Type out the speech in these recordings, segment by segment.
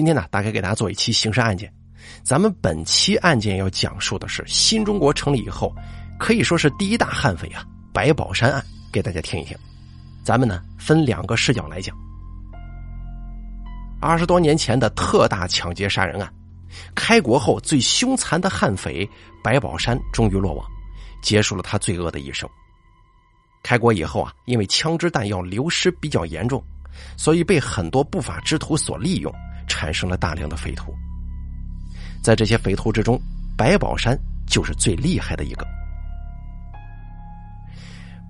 今天呢，大概给大家做一期刑事案件。咱们本期案件要讲述的是新中国成立以后，可以说是第一大悍匪啊——白宝山案，给大家听一听。咱们呢，分两个视角来讲。二十多年前的特大抢劫杀人案，开国后最凶残的悍匪白宝山终于落网，结束了他罪恶的一生。开国以后啊，因为枪支弹药流失比较严重，所以被很多不法之徒所利用，产生了大量的匪徒。在这些匪徒之中，白宝山就是最厉害的一个。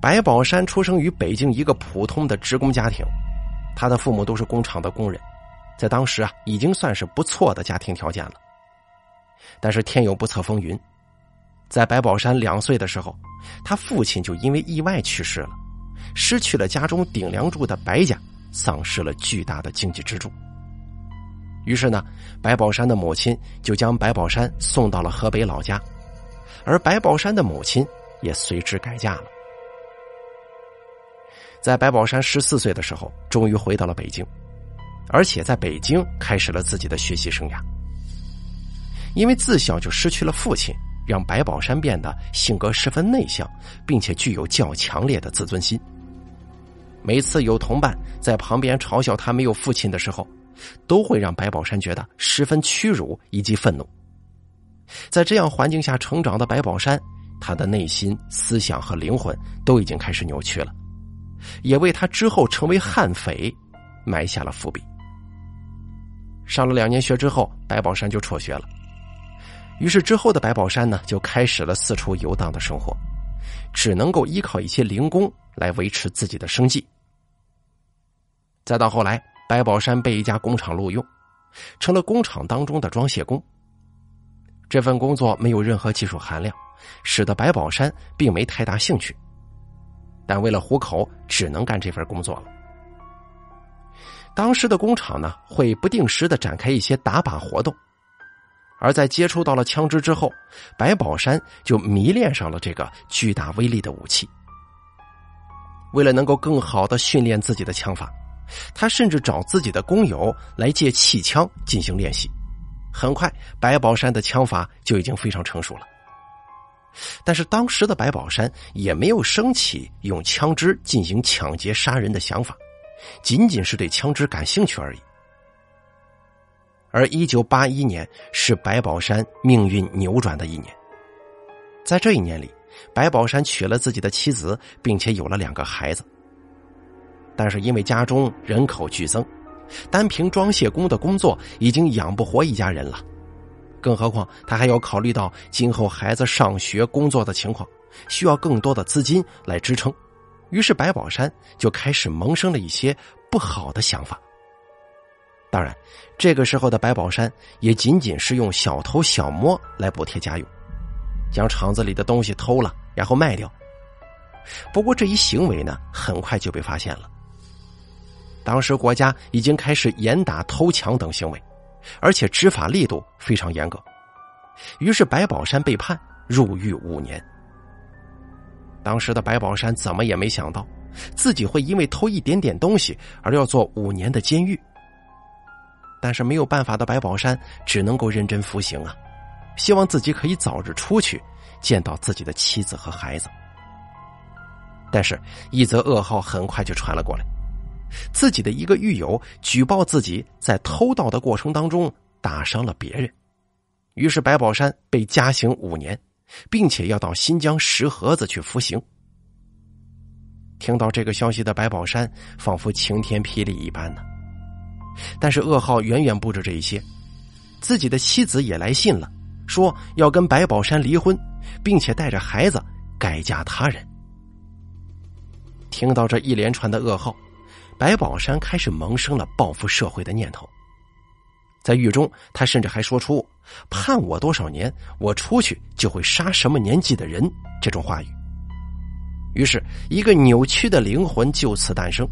白宝山出生于北京一个普通的职工家庭，他的父母都是工厂的工人。在当时啊，已经算是不错的家庭条件了。但是天有不测风云，在白宝山两岁的时候，他父亲就因为意外去世了，失去了家中顶梁柱的白家，丧失了巨大的经济支柱。于是呢，白宝山的母亲就将白宝山送到了河北老家，而白宝山的母亲也随之改嫁了。在白宝山十四岁的时候，终于回到了北京。而且在北京开始了自己的学习生涯。因为自小就失去了父亲，让白宝山变得性格十分内向，并且具有较强烈的自尊心。每次有同伴在旁边嘲笑他没有父亲的时候，都会让白宝山觉得十分屈辱以及愤怒。在这样环境下成长的白宝山，他的内心、思想和灵魂都已经开始扭曲了，也为他之后成为悍匪埋下了伏笔。上了两年学之后，白宝山就辍学了。于是之后的白宝山呢，就开始了四处游荡的生活，只能够依靠一些零工来维持自己的生计。再到后来，白宝山被一家工厂录用，成了工厂当中的装卸工。这份工作没有任何技术含量，使得白宝山并没太大兴趣。但为了糊口，只能干这份工作了。当时的工厂呢，会不定时的展开一些打靶活动，而在接触到了枪支之后，白宝山就迷恋上了这个巨大威力的武器。为了能够更好的训练自己的枪法，他甚至找自己的工友来借气枪进行练习。很快，白宝山的枪法就已经非常成熟了。但是当时的白宝山也没有升起用枪支进行抢劫杀人的想法。仅仅是对枪支感兴趣而已。而一九八一年是白宝山命运扭转的一年。在这一年里，白宝山娶了自己的妻子，并且有了两个孩子。但是因为家中人口剧增，单凭装卸工的工作已经养不活一家人了，更何况他还要考虑到今后孩子上学、工作的情况，需要更多的资金来支撑。于是，白宝山就开始萌生了一些不好的想法。当然，这个时候的白宝山也仅仅是用小偷小摸来补贴家用，将厂子里的东西偷了，然后卖掉。不过，这一行为呢，很快就被发现了。当时国家已经开始严打偷抢等行为，而且执法力度非常严格。于是，白宝山被判入狱五年。当时的白宝山怎么也没想到，自己会因为偷一点点东西而要做五年的监狱。但是没有办法的白宝山只能够认真服刑啊，希望自己可以早日出去见到自己的妻子和孩子。但是，一则噩耗很快就传了过来，自己的一个狱友举报自己在偷盗的过程当中打伤了别人，于是白宝山被加刑五年。并且要到新疆石河子去服刑。听到这个消息的白宝山仿佛晴天霹雳一般呢。但是噩耗远远不止这一些，自己的妻子也来信了，说要跟白宝山离婚，并且带着孩子改嫁他人。听到这一连串的噩耗，白宝山开始萌生了报复社会的念头。在狱中，他甚至还说出“判我多少年，我出去就会杀什么年纪的人”这种话语。于是，一个扭曲的灵魂就此诞生，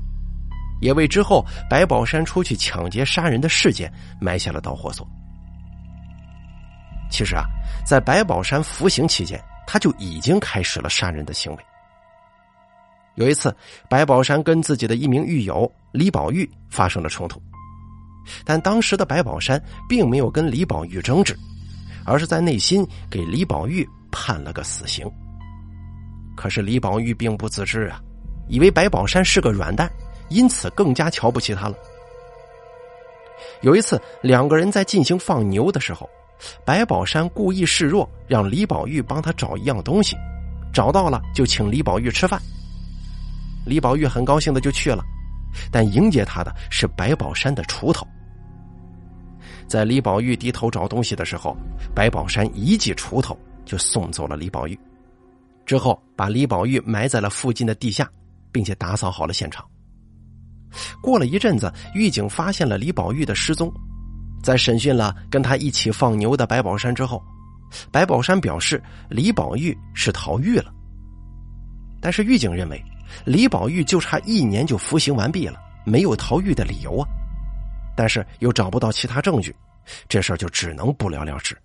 也为之后白宝山出去抢劫杀人的事件埋下了导火索。其实啊，在白宝山服刑期间，他就已经开始了杀人的行为。有一次，白宝山跟自己的一名狱友李宝玉发生了冲突。但当时的白宝山并没有跟李宝玉争执，而是在内心给李宝玉判了个死刑。可是李宝玉并不自知啊，以为白宝山是个软蛋，因此更加瞧不起他了。有一次，两个人在进行放牛的时候，白宝山故意示弱，让李宝玉帮他找一样东西，找到了就请李宝玉吃饭。李宝玉很高兴的就去了，但迎接他的是白宝山的锄头。在李宝玉低头找东西的时候，白宝山一记锄头就送走了李宝玉，之后把李宝玉埋在了附近的地下，并且打扫好了现场。过了一阵子，狱警发现了李宝玉的失踪，在审讯了跟他一起放牛的白宝山之后，白宝山表示李宝玉是逃狱了，但是狱警认为。李宝玉就差一年就服刑完毕了，没有逃狱的理由啊！但是又找不到其他证据，这事儿就只能不了了之。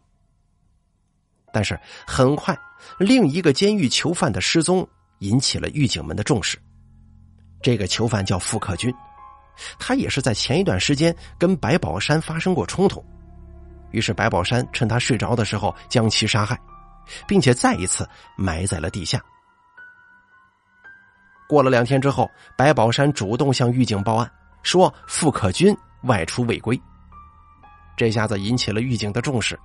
但是很快，另一个监狱囚犯的失踪引起了狱警们的重视。这个囚犯叫傅克军，他也是在前一段时间跟白宝山发生过冲突，于是白宝山趁他睡着的时候将其杀害，并且再一次埋在了地下。过了两天之后，白宝山主动向狱警报案，说傅可军外出未归。这下子引起了狱警的重视，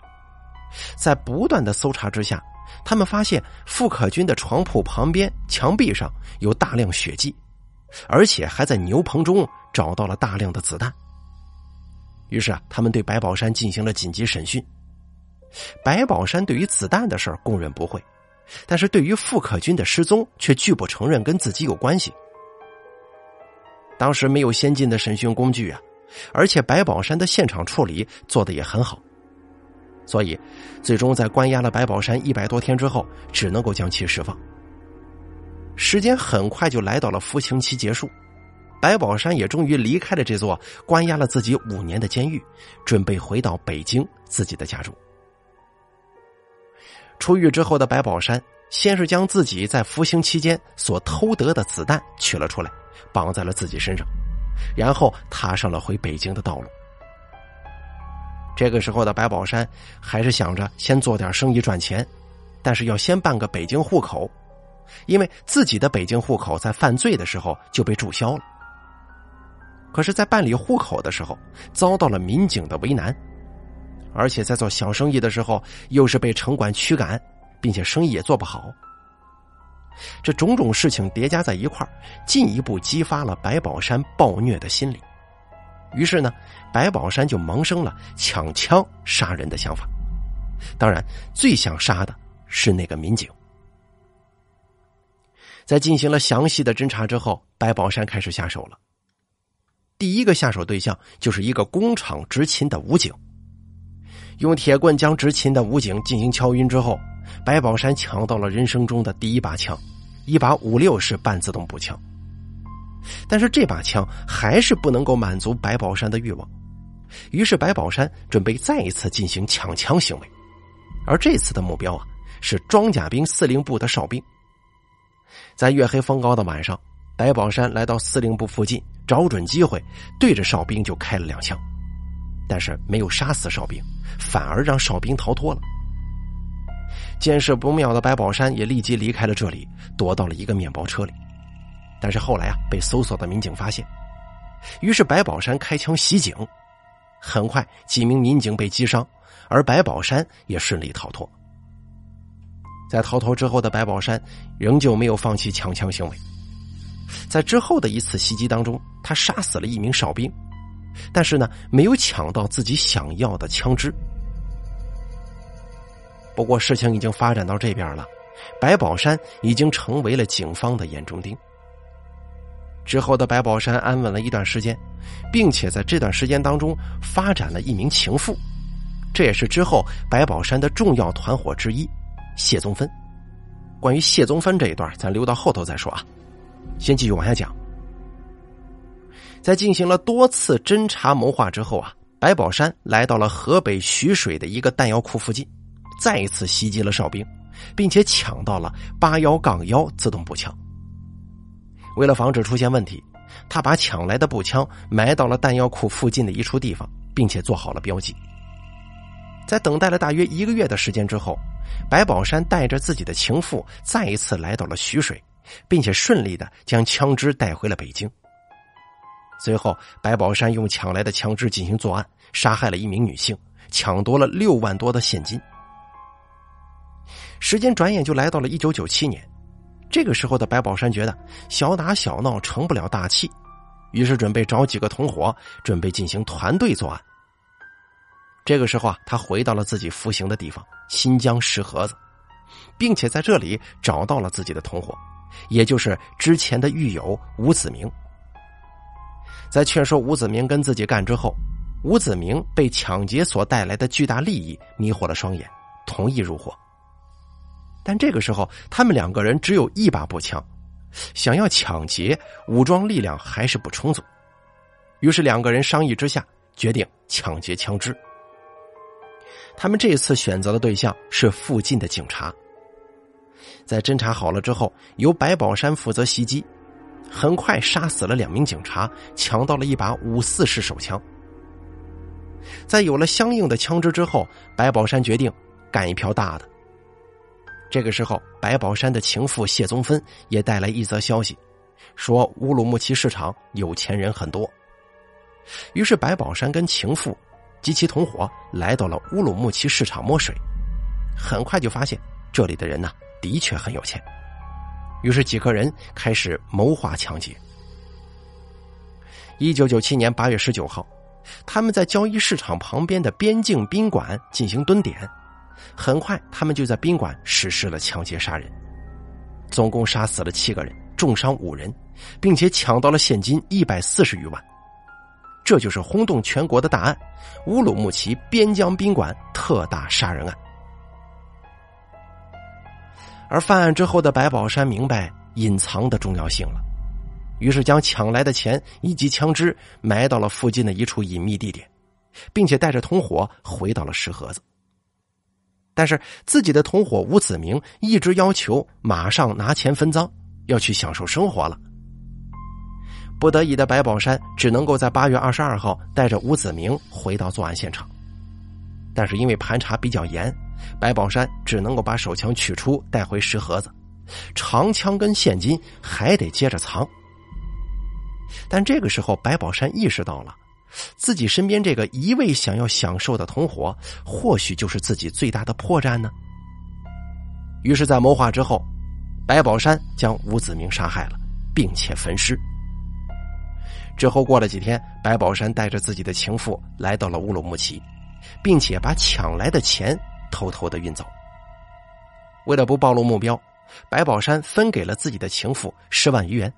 在不断的搜查之下，他们发现傅可军的床铺旁边墙壁上有大量血迹，而且还在牛棚中找到了大量的子弹。于是啊，他们对白宝山进行了紧急审讯。白宝山对于子弹的事儿供认不讳。但是对于傅可军的失踪，却拒不承认跟自己有关系。当时没有先进的审讯工具啊，而且白宝山的现场处理做的也很好，所以最终在关押了白宝山一百多天之后，只能够将其释放。时间很快就来到了服刑期结束，白宝山也终于离开了这座关押了自己五年的监狱，准备回到北京自己的家中。出狱之后的白宝山，先是将自己在服刑期间所偷得的子弹取了出来，绑在了自己身上，然后踏上了回北京的道路。这个时候的白宝山还是想着先做点生意赚钱，但是要先办个北京户口，因为自己的北京户口在犯罪的时候就被注销了。可是，在办理户口的时候，遭到了民警的为难。而且在做小生意的时候，又是被城管驱赶，并且生意也做不好。这种种事情叠加在一块进一步激发了白宝山暴虐的心理。于是呢，白宝山就萌生了抢枪杀人的想法。当然，最想杀的是那个民警。在进行了详细的侦查之后，白宝山开始下手了。第一个下手对象就是一个工厂执勤的武警。用铁棍将执勤的武警进行敲晕之后，白宝山抢到了人生中的第一把枪，一把五六式半自动步枪。但是这把枪还是不能够满足白宝山的欲望，于是白宝山准备再一次进行抢枪行为，而这次的目标啊是装甲兵司令部的哨兵。在月黑风高的晚上，白宝山来到司令部附近，找准机会对着哨兵就开了两枪。但是没有杀死哨兵，反而让哨兵逃脱了。见势不妙的白宝山也立即离开了这里，躲到了一个面包车里。但是后来啊，被搜索的民警发现，于是白宝山开枪袭警。很快，几名民警被击伤，而白宝山也顺利逃脱。在逃脱之后的白宝山仍旧没有放弃抢枪行为，在之后的一次袭击当中，他杀死了一名哨兵。但是呢，没有抢到自己想要的枪支。不过事情已经发展到这边了，白宝山已经成为了警方的眼中钉。之后的白宝山安稳了一段时间，并且在这段时间当中发展了一名情妇，这也是之后白宝山的重要团伙之一谢宗芬。关于谢宗芬这一段，咱留到后头再说啊，先继续往下讲。在进行了多次侦查谋划之后啊，白宝山来到了河北徐水的一个弹药库附近，再一次袭击了哨兵，并且抢到了八幺杠幺自动步枪。为了防止出现问题，他把抢来的步枪埋到了弹药库附近的一处地方，并且做好了标记。在等待了大约一个月的时间之后，白宝山带着自己的情妇再一次来到了徐水，并且顺利的将枪支带回了北京。随后，白宝山用抢来的枪支进行作案，杀害了一名女性，抢夺了六万多的现金。时间转眼就来到了一九九七年，这个时候的白宝山觉得小打小闹成不了大器，于是准备找几个同伙，准备进行团队作案。这个时候啊，他回到了自己服刑的地方新疆石河子，并且在这里找到了自己的同伙，也就是之前的狱友吴子明。在劝说吴子明跟自己干之后，吴子明被抢劫所带来的巨大利益迷惑了双眼，同意入伙。但这个时候，他们两个人只有一把步枪，想要抢劫，武装力量还是不充足。于是两个人商议之下，决定抢劫枪支。他们这次选择的对象是附近的警察。在侦查好了之后，由白宝山负责袭击。很快杀死了两名警察，抢到了一把五四式手枪。在有了相应的枪支之后，白宝山决定干一票大的。这个时候，白宝山的情妇谢宗芬也带来一则消息，说乌鲁木齐市场有钱人很多。于是，白宝山跟情妇及其同伙来到了乌鲁木齐市场摸水，很快就发现这里的人呢，的确很有钱。于是几个人开始谋划抢劫。一九九七年八月十九号，他们在交易市场旁边的边境宾馆进行蹲点，很快他们就在宾馆实施了抢劫杀人，总共杀死了七个人，重伤五人，并且抢到了现金一百四十余万。这就是轰动全国的大案——乌鲁木齐边疆宾馆特大杀人案。而犯案之后的白宝山明白隐藏的重要性了，于是将抢来的钱以及枪支埋到了附近的一处隐秘地点，并且带着同伙回到了石河子。但是自己的同伙吴子明一直要求马上拿钱分赃，要去享受生活了。不得已的白宝山只能够在八月二十二号带着吴子明回到作案现场，但是因为盘查比较严。白宝山只能够把手枪取出带回石盒子，长枪跟现金还得接着藏。但这个时候，白宝山意识到了，自己身边这个一味想要享受的同伙，或许就是自己最大的破绽呢。于是，在谋划之后，白宝山将吴子明杀害了，并且焚尸。之后过了几天，白宝山带着自己的情妇来到了乌鲁木齐，并且把抢来的钱。偷偷的运走。为了不暴露目标，白宝山分给了自己的情妇十万余元，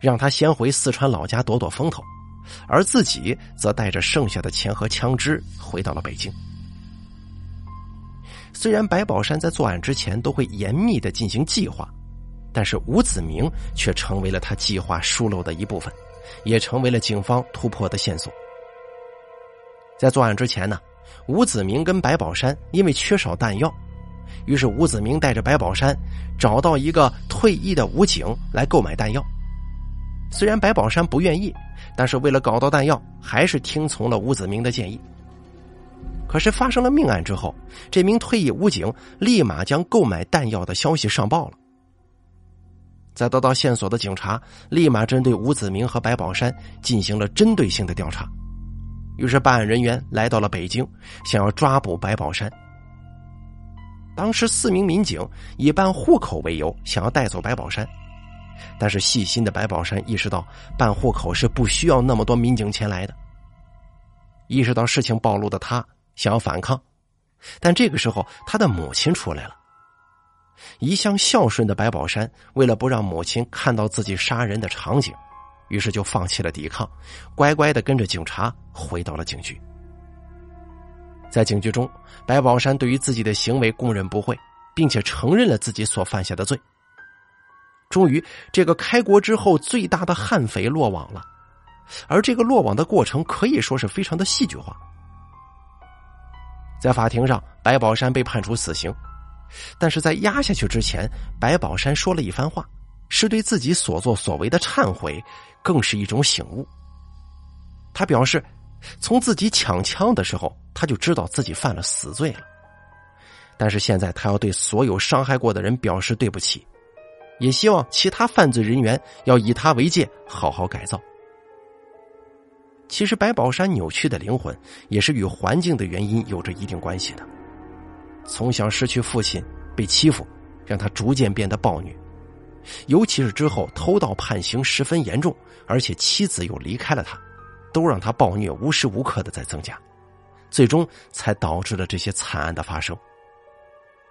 让他先回四川老家躲躲风头，而自己则带着剩下的钱和枪支回到了北京。虽然白宝山在作案之前都会严密的进行计划，但是吴子明却成为了他计划疏漏的一部分，也成为了警方突破的线索。在作案之前呢？吴子明跟白宝山因为缺少弹药，于是吴子明带着白宝山找到一个退役的武警来购买弹药。虽然白宝山不愿意，但是为了搞到弹药，还是听从了吴子明的建议。可是发生了命案之后，这名退役武警立马将购买弹药的消息上报了。在得到线索的警察立马针对吴子明和白宝山进行了针对性的调查。于是，办案人员来到了北京，想要抓捕白宝山。当时，四名民警以办户口为由，想要带走白宝山。但是，细心的白宝山意识到，办户口是不需要那么多民警前来的。意识到事情暴露的他，想要反抗，但这个时候，他的母亲出来了。一向孝顺的白宝山，为了不让母亲看到自己杀人的场景。于是就放弃了抵抗，乖乖的跟着警察回到了警局。在警局中，白宝山对于自己的行为供认不讳，并且承认了自己所犯下的罪。终于，这个开国之后最大的悍匪落网了，而这个落网的过程可以说是非常的戏剧化。在法庭上，白宝山被判处死刑，但是在压下去之前，白宝山说了一番话。是对自己所作所为的忏悔，更是一种醒悟。他表示，从自己抢枪的时候，他就知道自己犯了死罪了。但是现在，他要对所有伤害过的人表示对不起，也希望其他犯罪人员要以他为戒，好好改造。其实，白宝山扭曲的灵魂也是与环境的原因有着一定关系的。从小失去父亲，被欺负，让他逐渐变得暴虐，尤其是之后偷盗判刑十分严重，而且妻子又离开了他，都让他暴虐无时无刻的在增加，最终才导致了这些惨案的发生。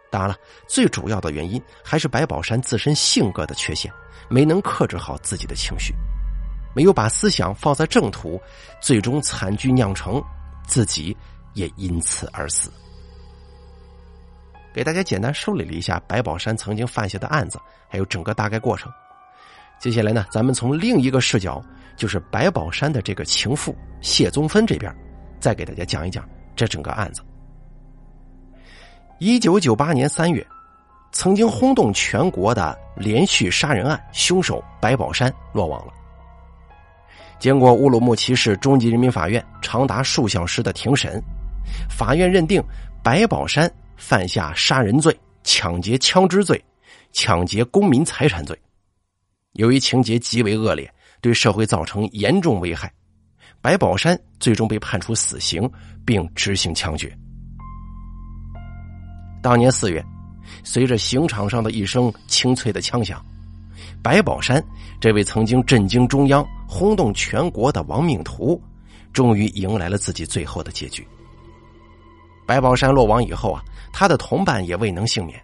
当然了，最主要的原因还是白宝山自身性格的缺陷，没能克制好自己的情绪，没有把思想放在正途，最终惨剧酿成，自己也因此而死。给大家简单梳理了一下白宝山曾经犯下的案子，还有整个大概过程。接下来呢，咱们从另一个视角，就是白宝山的这个情妇谢宗芬这边，再给大家讲一讲这整个案子。一九九八年三月，曾经轰动全国的连续杀人案凶手白宝山落网了。经过乌鲁木齐市中级人民法院长达数小时的庭审，法院认定白宝山犯下杀人罪、抢劫枪支罪、抢劫公民财产罪，由于情节极为恶劣，对社会造成严重危害，白宝山最终被判处死刑，并执行枪决。当年四月，随着刑场上的一声清脆的枪响，白宝山这位曾经震惊中央、轰动全国的亡命徒，终于迎来了自己最后的结局。白宝山落网以后啊，他的同伴也未能幸免。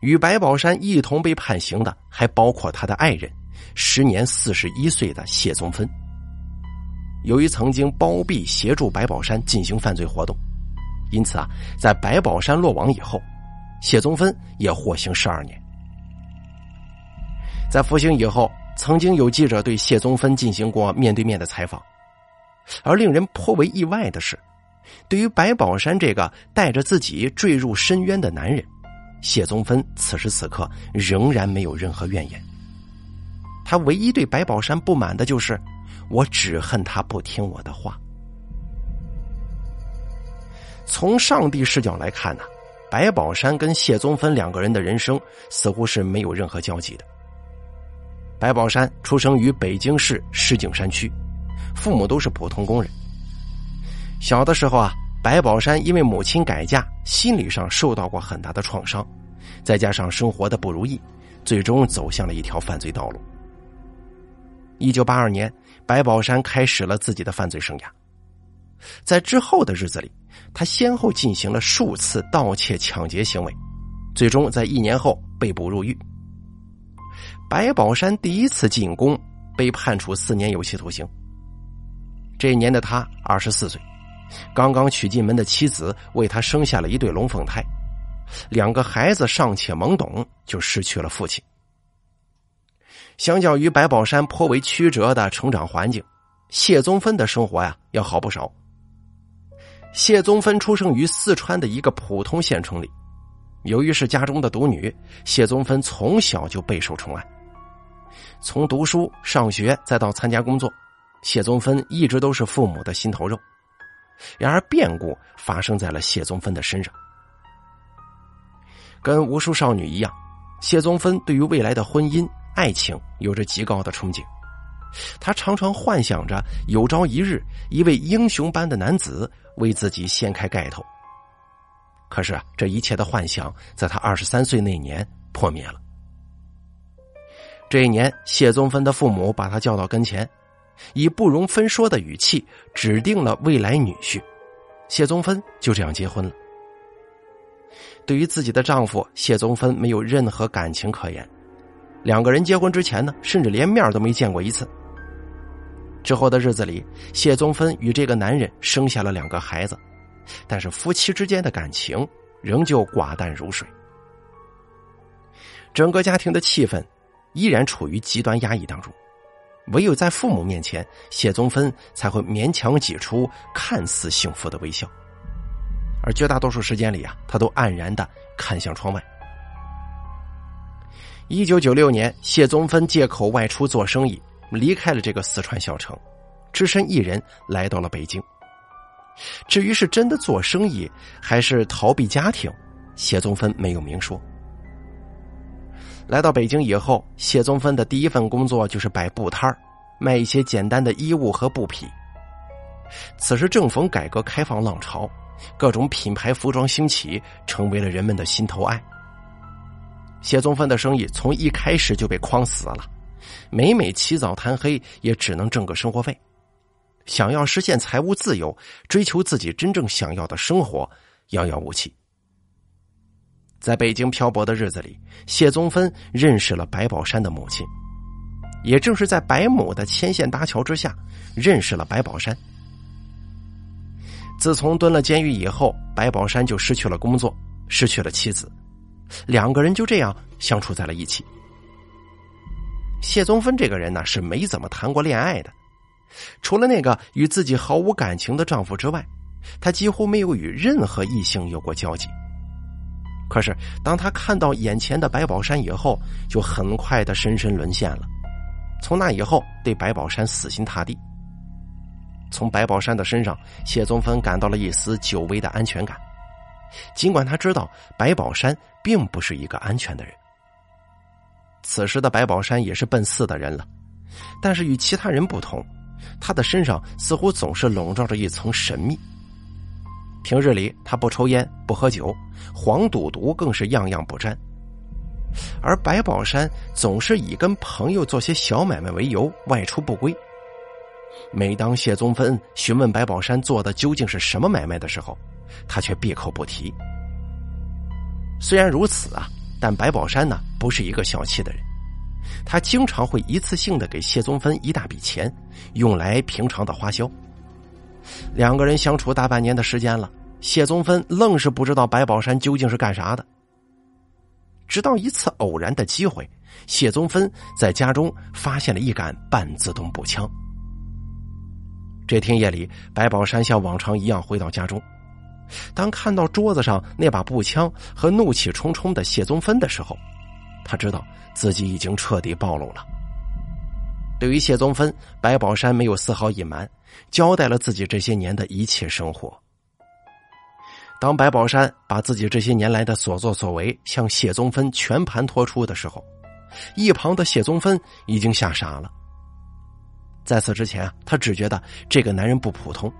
与白宝山一同被判刑的，还包括他的爱人，时年四十一岁的谢宗芬。由于曾经包庇协助白宝山进行犯罪活动。因此啊，在白宝山落网以后，谢宗芬也获刑十二年。在服刑以后，曾经有记者对谢宗芬进行过面对面的采访，而令人颇为意外的是，对于白宝山这个带着自己坠入深渊的男人，谢宗芬此时此刻仍然没有任何怨言。他唯一对白宝山不满的就是，我只恨他不听我的话。从上帝视角来看呢，白宝山跟谢宗芬两个人的人生似乎是没有任何交集的。白宝山出生于北京市石景山区，父母都是普通工人。小的时候啊，白宝山因为母亲改嫁，心理上受到过很大的创伤，再加上生活的不如意，最终走向了一条犯罪道路。一九八二年，白宝山开始了自己的犯罪生涯，在之后的日子里。他先后进行了数次盗窃、抢劫行为，最终在一年后被捕入狱。白宝山第一次进宫，被判处四年有期徒刑。这一年的他二十四岁，刚刚娶进门的妻子为他生下了一对龙凤胎，两个孩子尚且懵懂，就失去了父亲。相较于白宝山颇为曲折的成长环境，谢宗芬的生活呀要好不少。谢宗芬出生于四川的一个普通县城里，由于是家中的独女，谢宗芬从小就备受宠爱。从读书、上学再到参加工作，谢宗芬一直都是父母的心头肉。然而，变故发生在了谢宗芬的身上。跟无数少女一样，谢宗芬对于未来的婚姻、爱情有着极高的憧憬。他常常幻想着有朝一日，一位英雄般的男子为自己掀开盖头。可是，这一切的幻想在他二十三岁那年破灭了。这一年，谢宗芬的父母把他叫到跟前，以不容分说的语气指定了未来女婿。谢宗芬就这样结婚了。对于自己的丈夫谢宗芬，没有任何感情可言。两个人结婚之前呢，甚至连面都没见过一次。之后的日子里，谢宗芬与这个男人生下了两个孩子，但是夫妻之间的感情仍旧寡淡如水。整个家庭的气氛依然处于极端压抑当中，唯有在父母面前，谢宗芬才会勉强挤出看似幸福的微笑，而绝大多数时间里啊，他都黯然的看向窗外。一九九六年，谢宗芬借口外出做生意。离开了这个四川小城，只身一人来到了北京。至于是真的做生意，还是逃避家庭，谢宗芬没有明说。来到北京以后，谢宗芬的第一份工作就是摆布摊卖一些简单的衣物和布匹。此时正逢改革开放浪潮，各种品牌服装兴起，成为了人们的心头爱。谢宗芬的生意从一开始就被框死了，每每起早贪黑，也只能挣个生活费。想要实现财务自由，追求自己真正想要的生活，遥遥无期。在北京漂泊的日子里，谢宗芬认识了白宝山的母亲，也正是在白母的牵线搭桥之下，认识了白宝山。自从蹲了监狱以后，白宝山就失去了工作，失去了妻子。两个人就这样相处在了一起。谢宗芬这个人呢，是没怎么谈过恋爱的，除了那个与自己毫无感情的丈夫之外，她几乎没有与任何异性有过交集。可是，当他看到眼前的白宝山以后，就很快的深深沦陷了。从那以后，对白宝山死心塌地。从白宝山的身上，谢宗芬感到了一丝久违的安全感。尽管他知道白宝山并不是一个安全的人，此时的白宝山也是奔四的人了，但是与其他人不同，他的身上似乎总是笼罩着一层神秘。平日里他不抽烟不喝酒，黄赌毒更是样样不沾，而白宝山总是以跟朋友做些小买卖为由外出不归。每当谢宗芬询问白宝山做的究竟是什么买卖的时候，他却闭口不提。虽然如此啊，但白宝山呢不是一个小气的人，他经常会一次性的给谢宗芬一大笔钱，用来平常的花销。两个人相处大半年的时间了，谢宗芬愣是不知道白宝山究竟是干啥的。直到一次偶然的机会，谢宗芬在家中发现了一杆半自动步枪。这天夜里，白宝山像往常一样回到家中。当看到桌子上那把步枪和怒气冲冲的谢宗芬的时候，他知道自己已经彻底暴露了。对于谢宗芬，白宝山没有丝毫隐瞒，交代了自己这些年的一切生活。当白宝山把自己这些年来的所作所为向谢宗芬全盘托出的时候，一旁的谢宗芬已经吓傻了。在此之前啊，他只觉得这个男人不普通。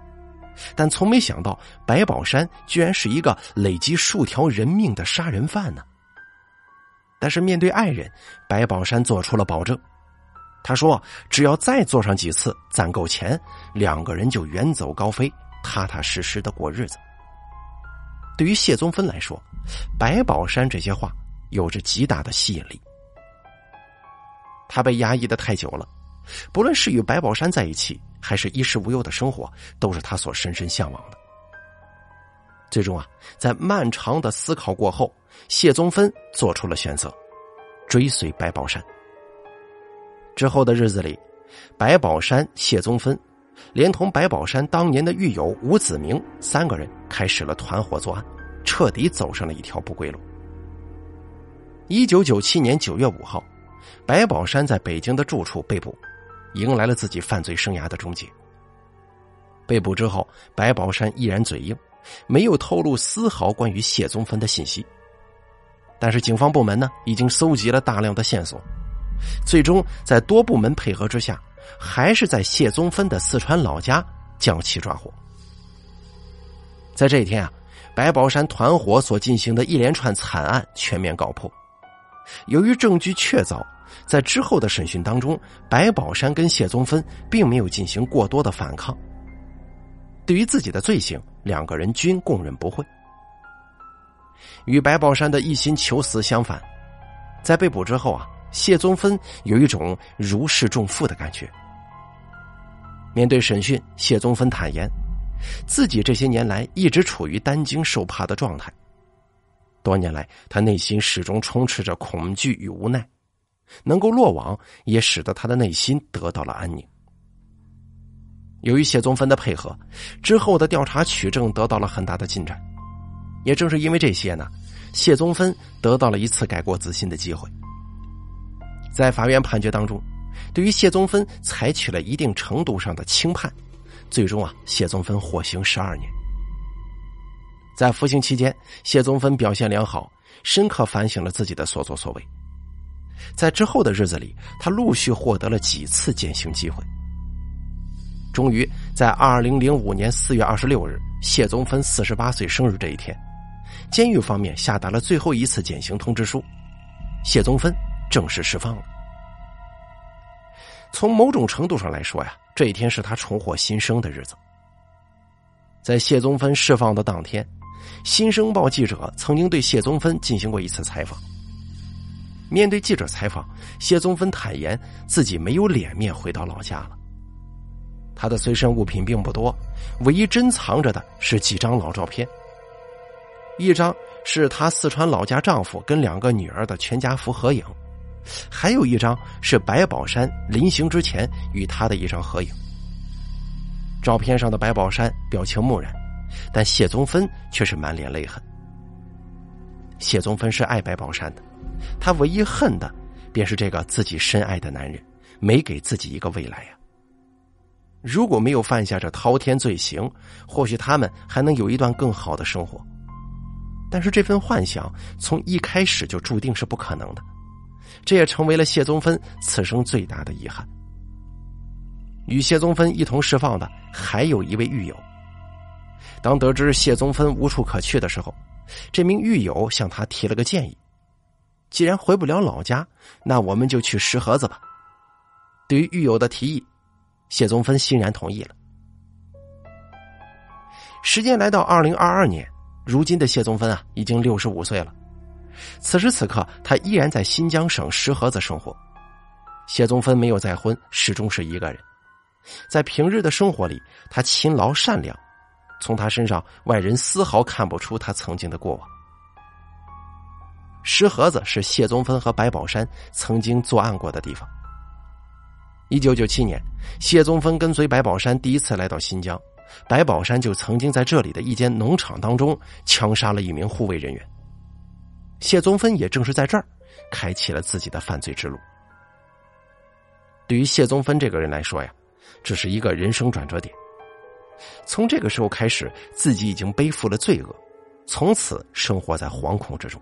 但从没想到，白宝山居然是一个累积数条人命的杀人犯呢。但是面对爱人，白宝山做出了保证。他说：“只要再做上几次，攒够钱，两个人就远走高飞，踏踏实实的过日子。”对于谢宗芬来说，白宝山这些话有着极大的吸引力。他被压抑的太久了，不论是与白宝山在一起。还是衣食无忧的生活，都是他所深深向往的。最终啊，在漫长的思考过后，谢宗芬做出了选择，追随白宝山。之后的日子里，白宝山、谢宗芬，连同白宝山当年的狱友吴子明三个人，开始了团伙作案，彻底走上了一条不归路。一九九七年九月五号，白宝山在北京的住处被捕。迎来了自己犯罪生涯的终结。被捕之后，白宝山依然嘴硬，没有透露丝毫关于谢宗芬的信息。但是警方部门呢，已经搜集了大量的线索，最终在多部门配合之下，还是在谢宗芬的四川老家将其抓获。在这一天啊，白宝山团伙所进行的一连串惨案全面告破。由于证据确凿。在之后的审讯当中，白宝山跟谢宗芬并没有进行过多的反抗。对于自己的罪行，两个人均供认不讳。与白宝山的一心求死相反，在被捕之后啊，谢宗芬有一种如释重负的感觉。面对审讯，谢宗芬坦言，自己这些年来一直处于担惊受怕的状态。多年来，他内心始终充斥着恐惧与无奈。能够落网，也使得他的内心得到了安宁。由于谢宗芬的配合，之后的调查取证得到了很大的进展。也正是因为这些呢，谢宗芬得到了一次改过自新的机会。在法院判决当中，对于谢宗芬采取了一定程度上的轻判，最终啊，谢宗芬获刑十二年。在服刑期间，谢宗芬表现良好，深刻反省了自己的所作所为。在之后的日子里，他陆续获得了几次减刑机会。终于在二零零五年四月二十六日，谢宗芬四十八岁生日这一天，监狱方面下达了最后一次减刑通知书，谢宗芬正式释放了。从某种程度上来说呀，这一天是他重获新生的日子。在谢宗芬释放的当天，《新生报》记者曾经对谢宗芬进行过一次采访。面对记者采访，谢宗芬坦言自己没有脸面回到老家了。他的随身物品并不多，唯一珍藏着的是几张老照片。一张是他四川老家丈夫跟两个女儿的全家福合影，还有一张是白宝山临行之前与他的一张合影。照片上的白宝山表情木然，但谢宗芬却是满脸泪痕。谢宗芬是爱白宝山的。他唯一恨的，便是这个自己深爱的男人没给自己一个未来呀。如果没有犯下这滔天罪行，或许他们还能有一段更好的生活。但是这份幻想从一开始就注定是不可能的，这也成为了谢宗芬此生最大的遗憾。与谢宗芬一同释放的还有一位狱友。当得知谢宗芬无处可去的时候，这名狱友向他提了个建议。既然回不了老家，那我们就去石河子吧。对于狱友的提议，谢宗芬欣然同意了。时间来到二零二二年，如今的谢宗芬啊，已经六十五岁了。此时此刻，他依然在新疆省石河子生活。谢宗芬没有再婚，始终是一个人。在平日的生活里，他勤劳善良，从他身上，外人丝毫看不出他曾经的过往。石河子是谢宗芬和白宝山曾经作案过的地方。一九九七年，谢宗芬跟随白宝山第一次来到新疆，白宝山就曾经在这里的一间农场当中枪杀了一名护卫人员。谢宗芬也正是在这儿开启了自己的犯罪之路。对于谢宗芬这个人来说呀，这是一个人生转折点。从这个时候开始，自己已经背负了罪恶，从此生活在惶恐之中。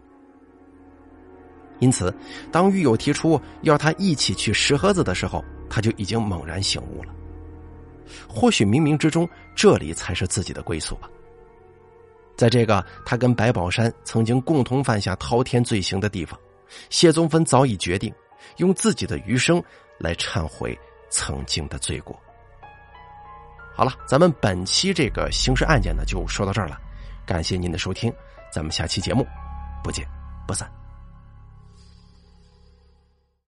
因此，当狱友提出要他一起去石河子的时候，他就已经猛然醒悟了。或许冥冥之中，这里才是自己的归宿吧。在这个他跟白宝山曾经共同犯下滔天罪行的地方，谢宗芬早已决定用自己的余生来忏悔曾经的罪过。好了，咱们本期这个刑事案件呢，就说到这儿了。感谢您的收听，咱们下期节目不见不散。